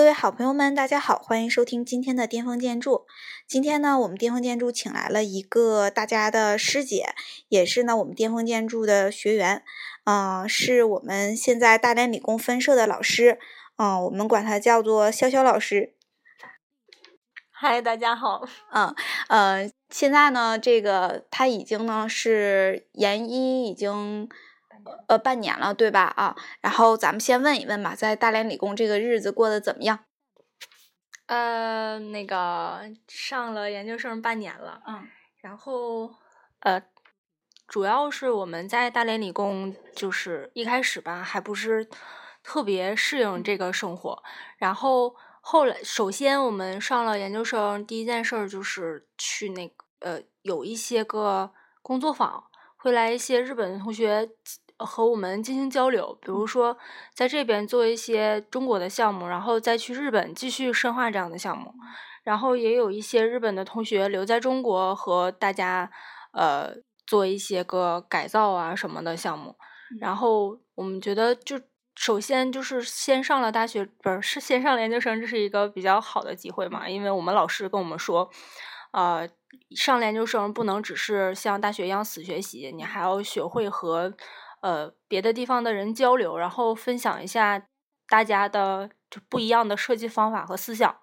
各位好朋友们，大家好，欢迎收听今天的巅峰建筑。今天呢，我们巅峰建筑请来了一个大家的师姐，也是呢我们巅峰建筑的学员，嗯、是我们现在大连理工分社的老师，嗯、我们管她叫做潇潇老师。嗨，大家好。嗯呃，现在呢，这个他已经呢是研一，已经呃半年了，对吧？啊，然后咱们先问一问吧，在大连理工这个日子过得怎么样？呃，那个上了研究生半年了，嗯然后呃，主要是我们在大连理工，就是一开始吧，还不是特别适应这个生活，然后后来，首先我们上了研究生，第一件事儿就是去那个呃，有一些个工作坊，会来一些日本的同学呃和我们进行交流，比如说在这边做一些中国的项目，然后再去日本继续深化这样的项目。然后也有一些日本的同学留在中国和大家呃做一些个改造啊什么的项目。然后我们觉得就首先就是先上了大学，不是是先上了研究生，这是一个比较好的机会嘛，因为我们老师跟我们说，呃，上研究生不能只是像大学一样死学习，你还要学会和呃别的地方的人交流，然后分享一下大家的就不一样的设计方法和思想。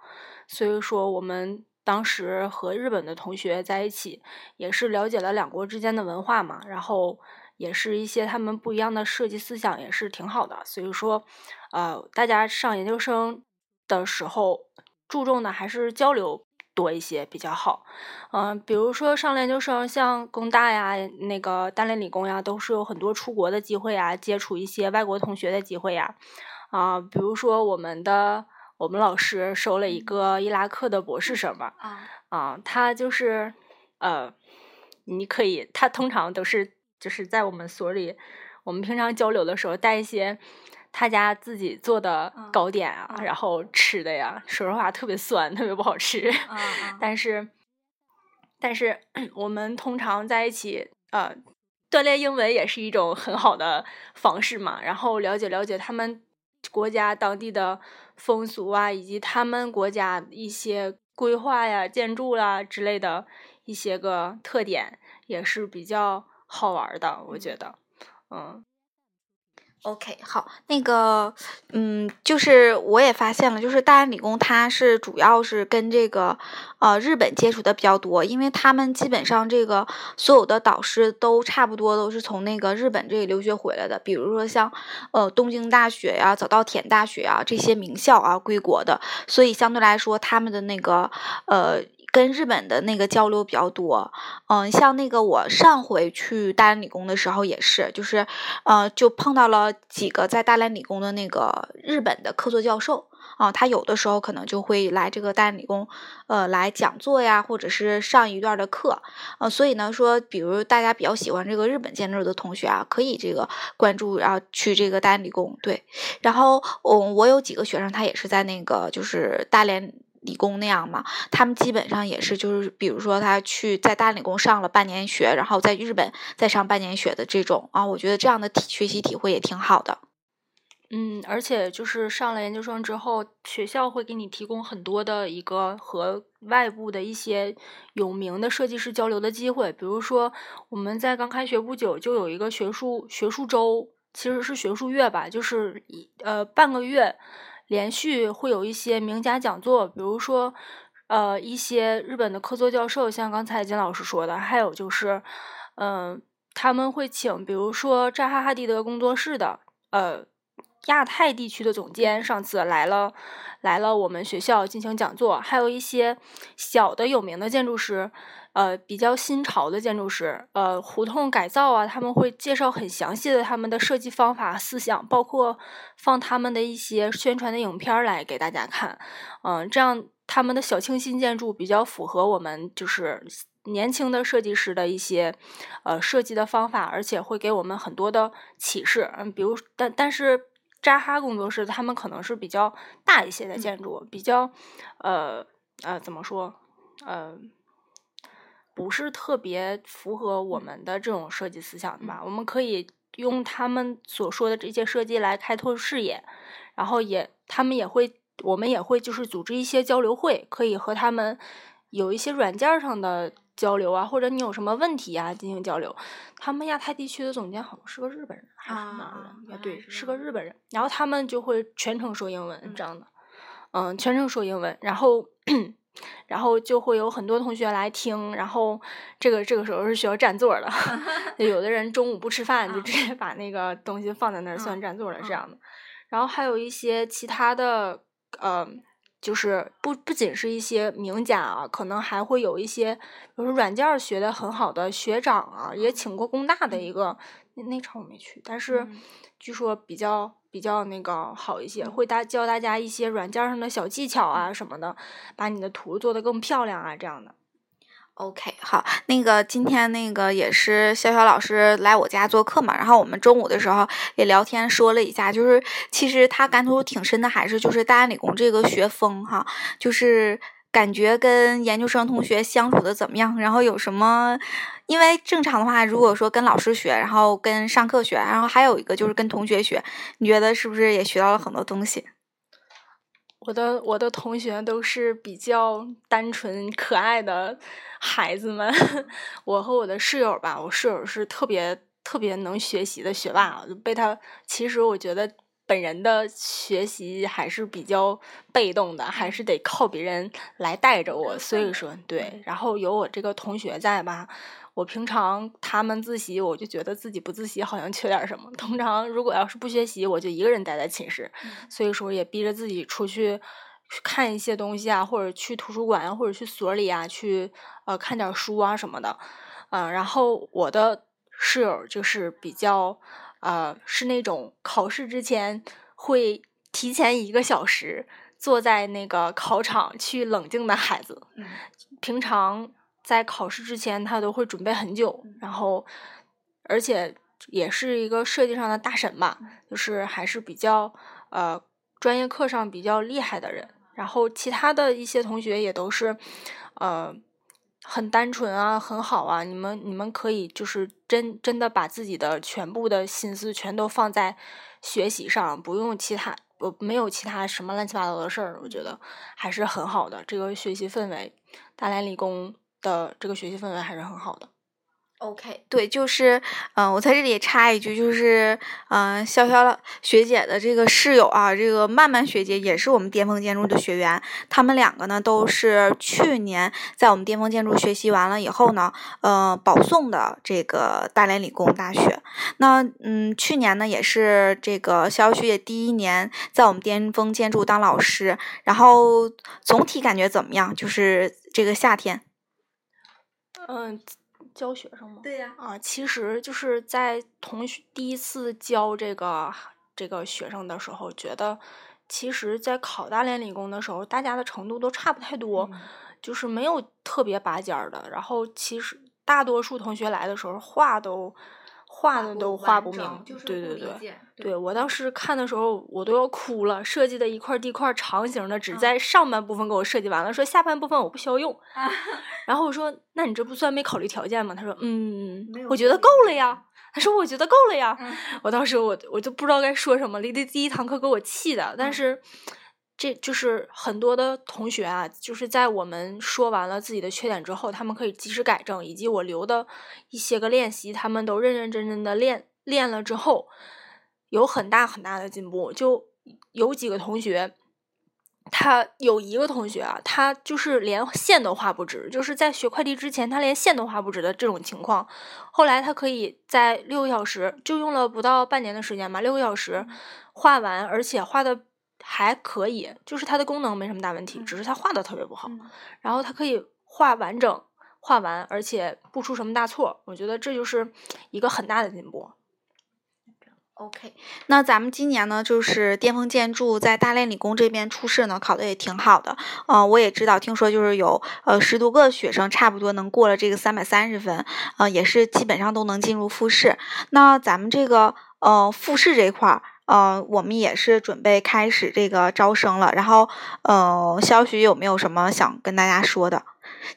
所以说，我们当时和日本的同学在一起，也是了解了两国之间的文化嘛，然后也是一些他们不一样的设计思想，也是挺好的。所以说，呃，大家上研究生的时候，注重的还是交流多一些比较好。嗯、比如说上了研究生，像工大呀、那个大连理工呀，都是有很多出国的机会啊，接触一些外国同学的机会呀。啊、比如说我们的我们老师收了一个伊拉克的博士生嘛，啊啊，他就是呃，你可以，他通常都是就是在我们所里，我们平常交流的时候带一些他家自己做的嗯糕点啊，嗯然后吃的呀，说实话特别酸，特别不好吃，啊但是但 是我们通常在一起呃。锻炼英文也是一种很好的方式嘛，然后了解了解他们国家当地的风俗啊，以及他们国家一些规划呀、建筑啦之类的一些个特点，也是比较好玩的，我觉得，嗯 OK，好，那个，嗯，就是我也发现了，就是大连理工它是主要是跟这个呃日本接触的比较多，因为他们基本上这个所有的导师都差不多都是从那个日本这里留学回来的，比如说像呃东京大学呀、早稻田大学啊这些名校啊归国的，所以相对来说他们的那个呃。跟日本的那个交流比较多，嗯，像那个我上回去大连理工的时候也是，就是呃，就碰到了几个在大连理工的那个日本的客座教授。啊、他有的时候可能就会来这个大连理工，呃，来讲座呀，或者是上一段的课，呃，所以呢，说比如大家比较喜欢这个日本建筑的同学啊，可以这个关注，然后去这个大连理工，对，然后嗯，我有几个学生，他也是在那个就是大连。理工那样嘛，他们基本上也是，就是比如说他去在大理工上了半年学，然后在日本再上半年学的这种啊，我觉得这样的体学习体会也挺好的。嗯，而且就是上了研究生之后，学校会给你提供很多的一个和外部的一些有名的设计师交流的机会，比如说我们在刚开学不久就有一个学术学术周，其实是学术月吧，就是一呃半个月连续会有一些名家讲座，比如说呃一些日本的客座教授，像刚才金老师说的，还有就是嗯、他们会请比如说扎哈哈迪德工作室的呃。亚太地区的总监上次来了，来了我们学校进行讲座，还有一些小的有名的建筑师，呃，比较新潮的建筑师，呃，胡同改造啊，他们会介绍很详细的他们的设计方法、思想，包括放他们的一些宣传的影片来给大家看，嗯、这样他们的小清新建筑比较符合我们就是年轻的设计师的一些呃设计的方法，而且会给我们很多的启示。嗯，比如但但是扎哈工作室他们可能是比较大一些的建筑，比较呃呃怎么说呃。不是特别符合我们的这种设计思想的吧？我们可以用他们所说的这些设计来开拓视野，然后也他们也会我们也会就是组织一些交流会，可以和他们有一些软件上的交流啊，或者你有什么问题啊进行交流。他们亚太地区的总监好像是个日本人还是哪儿人？啊，对，是个日本人。然后他们就会全程说英文这样的，嗯，全程说英文，然后。然后就会有很多同学来听，然后这个这个时候是需要占座的，有的人中午不吃饭，就直接把那个东西放在那儿算占座了这样的。然后还有一些其他的，呃，就是不不仅是一些名家啊，可能还会有一些，比如说软件学的很好的学长啊，也请过工大的一个那那场我没去，但是据说比较。比较那个好一些，会大教大家一些软件上的小技巧啊什么的，把你的图做得更漂亮啊这样的。OK，好，那个今天那个也是潇潇老师来我家做客嘛，然后我们中午的时候也聊天说了一下，就是其实他感触挺深的，还是就是大安理工这个学风哈，就是。感觉跟研究生同学相处的怎么样？然后有什么？因为正常的话，如果说跟老师学，然后跟上课学，然后还有一个就是跟同学学，你觉得是不是也学到了很多东西？我的我的同学都是比较单纯可爱的孩子们。我和我的室友吧，我室友是特别特别能学习的学霸，就被他。其实我觉得。本人的学习还是比较被动的，还是得靠别人来带着我。所以说，对，然后有我这个同学在吧，我平常他们自习，我就觉得自己不自习好像缺点什么。通常如果要是不学习，我就一个人待在寝室，所以说也逼着自己出去看一些东西啊，或者去图书馆啊，或者去所里啊，去呃看点书啊什么的。嗯，然后我的室友就是比较。呃，是那种考试之前会提前一个小时坐在那个考场去冷静的孩子。平常在考试之前，他都会准备很久，然后而且也是一个设计上的大神吧，就是还是比较呃专业课上比较厉害的人。然后其他的一些同学也都是呃。很单纯啊，很好啊！你们你们可以就是真真的把自己的全部的心思全都放在学习上，不用其他，不没有其他什么乱七八糟的事儿。我觉得还是很好的，这个学习氛围，大连理工的这个学习氛围还是很好的。OK，对，就是，嗯，我在这里插一句，就是，嗯，潇潇学姐的这个室友啊，这个曼曼学姐也是我们巅峰建筑的学员，他们两个呢都是去年在我们巅峰建筑学习完了以后呢，呃，保送的这个大连理工大学。那，嗯，去年呢也是这个潇潇学姐第一年在我们巅峰建筑当老师，然后总体感觉怎么样？就是这个夏天，嗯。教学生吗？对呀。啊，其实就是在同学第一次教这个这个学生的时候，觉得其实，在考大连理工的时候，大家的程度都差不太多，就是没有特别拔尖儿的。然后，其实大多数同学来的时候，话都。画的都画不明，对对对，对我当时看的时候我都要哭了。设计的一块地块长形的，只在上半部分给我设计完了，说下半部分我不需要用。然后我说：“那你这不算没考虑条件吗？”他说：“嗯，我觉得够了呀。”他说：“我觉得够了呀。”我当时我我就不知道该说什么了，第第一堂课给我气的，但是。这就是很多的同学啊，就是在我们说完了自己的缺点之后，他们可以及时改正，以及我留的一些个练习，他们都认认真真的练练了之后，有很大很大的进步。就有几个同学，他有一个同学啊，他就是连线都画不直，就是在学快递之前，他连线都画不直的这种情况。后来他可以在六个小时，就用了不到半年的时间吧，六个小时画完，而且画的。还可以，就是它的功能没什么大问题，只是它画的特别不好。然后它可以画完整，画完，而且不出什么大错。我觉得这就是一个很大的进步。OK，那咱们今年呢，就是巅峰建筑在大连理工这边初试呢，考的也挺好的。嗯，我也知道，听说就是有呃十多个学生，差不多能过了这个三百三十分，呃，也是基本上都能进入复试。那咱们这个呃复试这块儿。呃，我们也是准备开始这个招生了。然后，呃，肖许有没有什么想跟大家说的？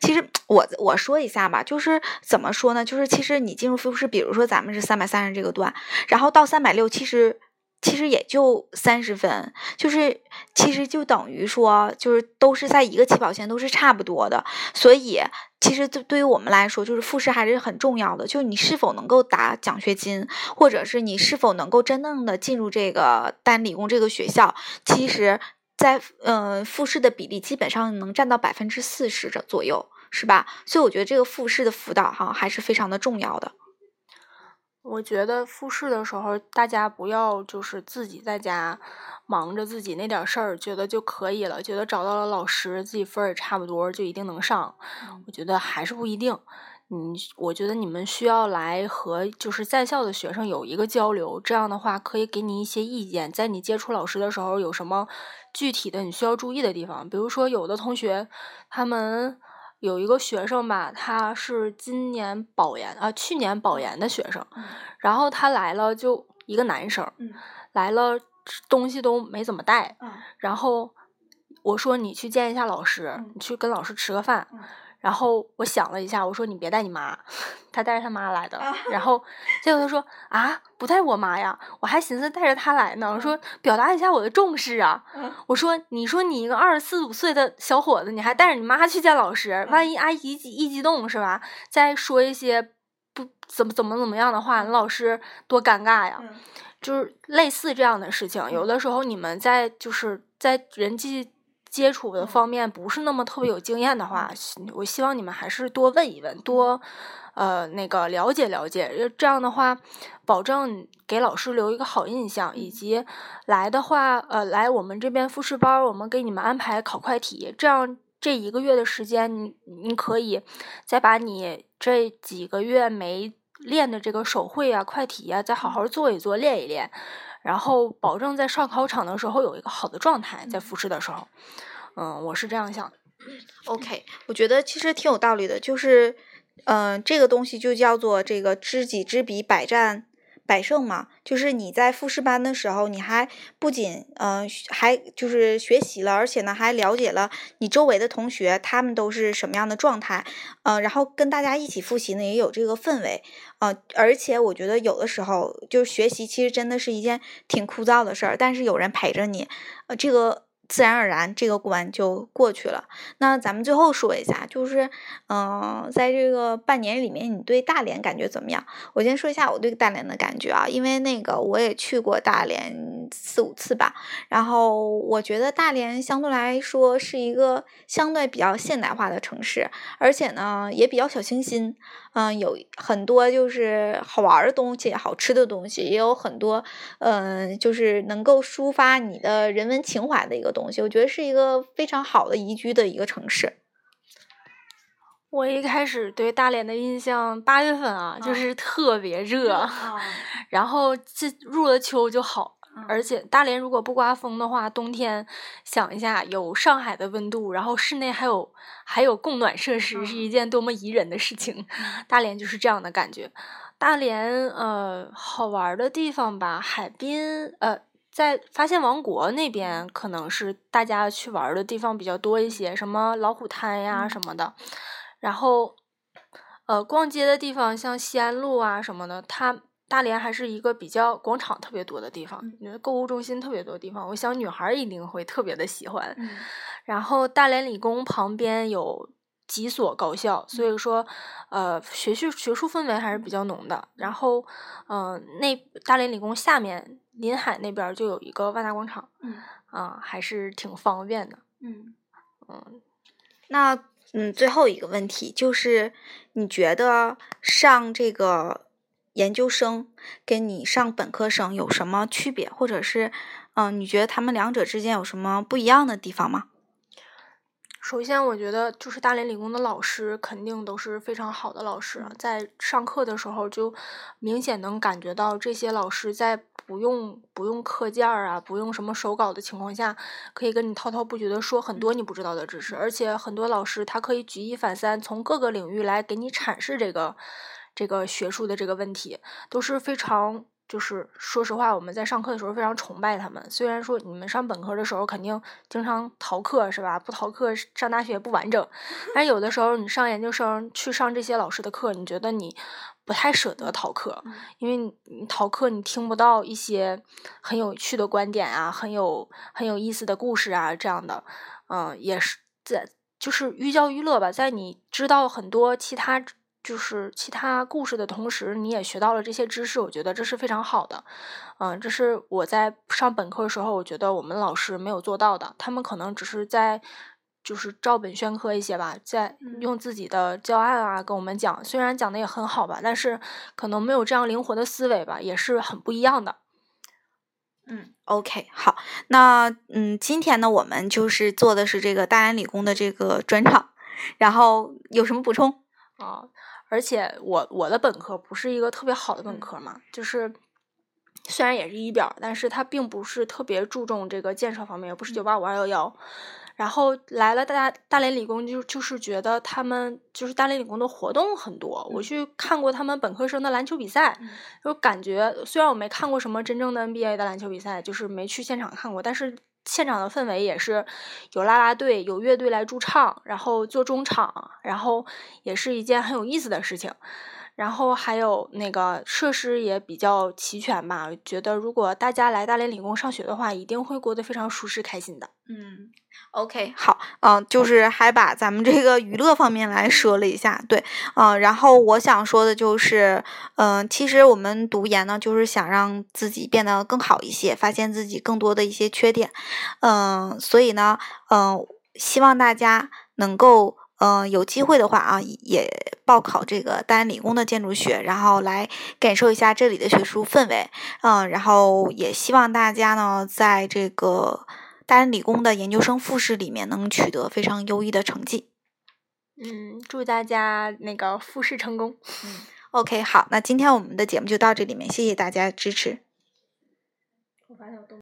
其实我我说一下吧，就是怎么说呢？就是其实你进入复试，比如说咱们是三百三十这个段，然后到三百六，其实其实也就三十分。就是其实就等于说，就是都是在一个起跑线，都是差不多的。所以，其实对对于我们来说，就是复试还是很重要的。就是你是否能够打奖学金，或者是你是否能够真正的进入这个单理工这个学校，其实，在嗯复试的比例基本上能占到百分之四十的左右，是吧？所以我觉得这个复试的辅导哈还是非常的重要的。我觉得复试的时候，大家不要就是自己在家忙着自己那点事儿，觉得就可以了，觉得找到了老师，自己分儿也差不多，就一定能上。我觉得还是不一定。嗯，我觉得你们需要来和就是在校的学生有一个交流，这样的话可以给你一些意见，在你接触老师的时候有什么具体的你需要注意的地方，比如说有的同学他们。有一个学生吧，他是今年保研啊，去年保研的学生，然后他来了就一个男生，来了东西都没怎么带，然后我说你去见一下老师，你去跟老师吃个饭。然后我想了一下，我说你别带你妈，他带着他妈来的。然后结果他说啊，不带我妈呀，我还寻思带着他来呢。我说表达一下我的重视啊。我说你说你一个二十四五岁的小伙子，你还带着你妈去见老师，万一阿姨一一激动是吧？再说一些不怎么怎么怎么样的话，老师多尴尬呀。就是类似这样的事情，有的时候你们在就是在人际。接触的方面不是那么特别有经验的话，我希望你们还是多问一问，多呃那个了解了解，这样的话，保证给老师留一个好印象，以及来的话，呃，来我们这边复试班，我们给你们安排考快题，这样这一个月的时间，你你可以再把你这几个月没练的这个手绘啊、快题啊，再好好做一做，练一练。然后保证在上考场的时候有一个好的状态，在复试的时候，嗯，我是这样想的。OK，我觉得其实挺有道理的，就是，嗯，这个东西就叫做这个知己知彼，百战。百胜嘛，就是你在复试班的时候，你还不仅嗯，还就是学习了，而且呢，还了解了你周围的同学，他们都是什么样的状态，嗯，然后跟大家一起复习呢，也有这个氛围，啊，而且我觉得有的时候就是学习，其实真的是一件挺枯燥的事儿，但是有人陪着你，呃，这个。自然而然，这个关就过去了。那咱们最后说一下，就是，嗯，在这个半年里面，你对大连感觉怎么样？我先说一下我对大连的感觉啊，因为那个我也去过大连四五次吧。然后我觉得大连相对来说是一个相对比较现代化的城市，而且呢也比较小清新。嗯，有很多就是好玩的东西，好吃的东西，也有很多，嗯，就是能够抒发你的人文情怀的一个东。我觉得是一个非常好的宜居的一个城市。我一开始对大连的印象，八月份啊，就是特别热，然后这入了秋就好。而且大连如果不刮风的话，冬天想一下有上海的温度，然后室内还有还有供暖设施，是一件多么宜人的事情。大连就是这样的感觉。大连呃好玩的地方吧，海滨呃在发现王国那边可能是大家去玩的地方比较多一些，什么老虎滩呀什么的。然后呃逛街的地方像西安路啊什么的，它。大连还是一个比较广场特别多的地方，购物中心特别多的地方，我想女孩一定会特别的喜欢。然后大连理工旁边有几所高校，所以说，呃，学术学术氛围还是比较浓的。然后，嗯，那大连理工下面临海那边就有一个万达广场，啊，还是挺方便的。嗯嗯，那嗯，最后一个问题就是，你觉得上这个？研究生跟你上本科生有什么区别，或者是，嗯，你觉得他们两者之间有什么不一样的地方吗？首先，我觉得就是大连理工的老师肯定都是非常好的老师，在上课的时候就明显能感觉到这些老师在不用不用课件儿啊，不用什么手稿的情况下，可以跟你滔滔不绝的说很多你不知道的知识，而且很多老师他可以举一反三，从各个领域来给你阐释这个。这个学术的这个问题都是非常就是说实话，我们在上课的时候非常崇拜他们。虽然说你们上本科的时候肯定经常逃课是吧？不逃课上大学不完整。但有的时候你上研究生去上这些老师的课，你觉得你不太舍得逃课，因为你逃课你听不到一些很有趣的观点啊，很有很有意思的故事啊这样的。嗯，也是在就是寓教于乐吧，在你知道很多其他。就是其他故事的同时，你也学到了这些知识，我觉得这是非常好的。嗯，这是我在上本科的时候，我觉得我们老师没有做到的。他们可能只是在就是照本宣科一些吧，在用自己的教案啊跟我们讲，虽然讲的也很好吧，但是可能没有这样灵活的思维吧，也是很不一样的。嗯，OK，好，那嗯，今天呢，我们就是做的是这个大连理工的这个专场，然后有什么补充啊？而且我我的本科不是一个特别好的本科嘛，就是虽然也是一表，但是它并不是特别注重这个建设方面，不是九八五二幺幺。然后来了大大连理工，就就是觉得他们就是大连理工的活动很多。我去看过他们本科生的篮球比赛，就感觉虽然我没看过什么真正的 NBA 的篮球比赛，就是没去现场看过，但是。现场的氛围也是有啦啦队、有乐队来驻唱，然后做中场，然后也是一件很有意思的事情。然后还有那个设施也比较齐全吧，觉得如果大家来大连理工上学的话，一定会过得非常舒适、开心的。嗯。OK，好，嗯，就是还把咱们这个娱乐方面来说了一下，对，嗯，然后我想说的就是，嗯，其实我们读研呢，就是想让自己变得更好一些，发现自己更多的一些缺点，嗯，所以呢，嗯，希望大家能够，嗯，有机会的话啊，也报考这个大连理工的建筑学，然后来感受一下这里的学术氛围，嗯，然后也希望大家呢，在这个。大连理工的研究生复试里面能取得非常优异的成绩。嗯，祝大家那个复试成功。嗯，OK，好，那今天我们的节目就到这里面，谢谢大家支持。我发现我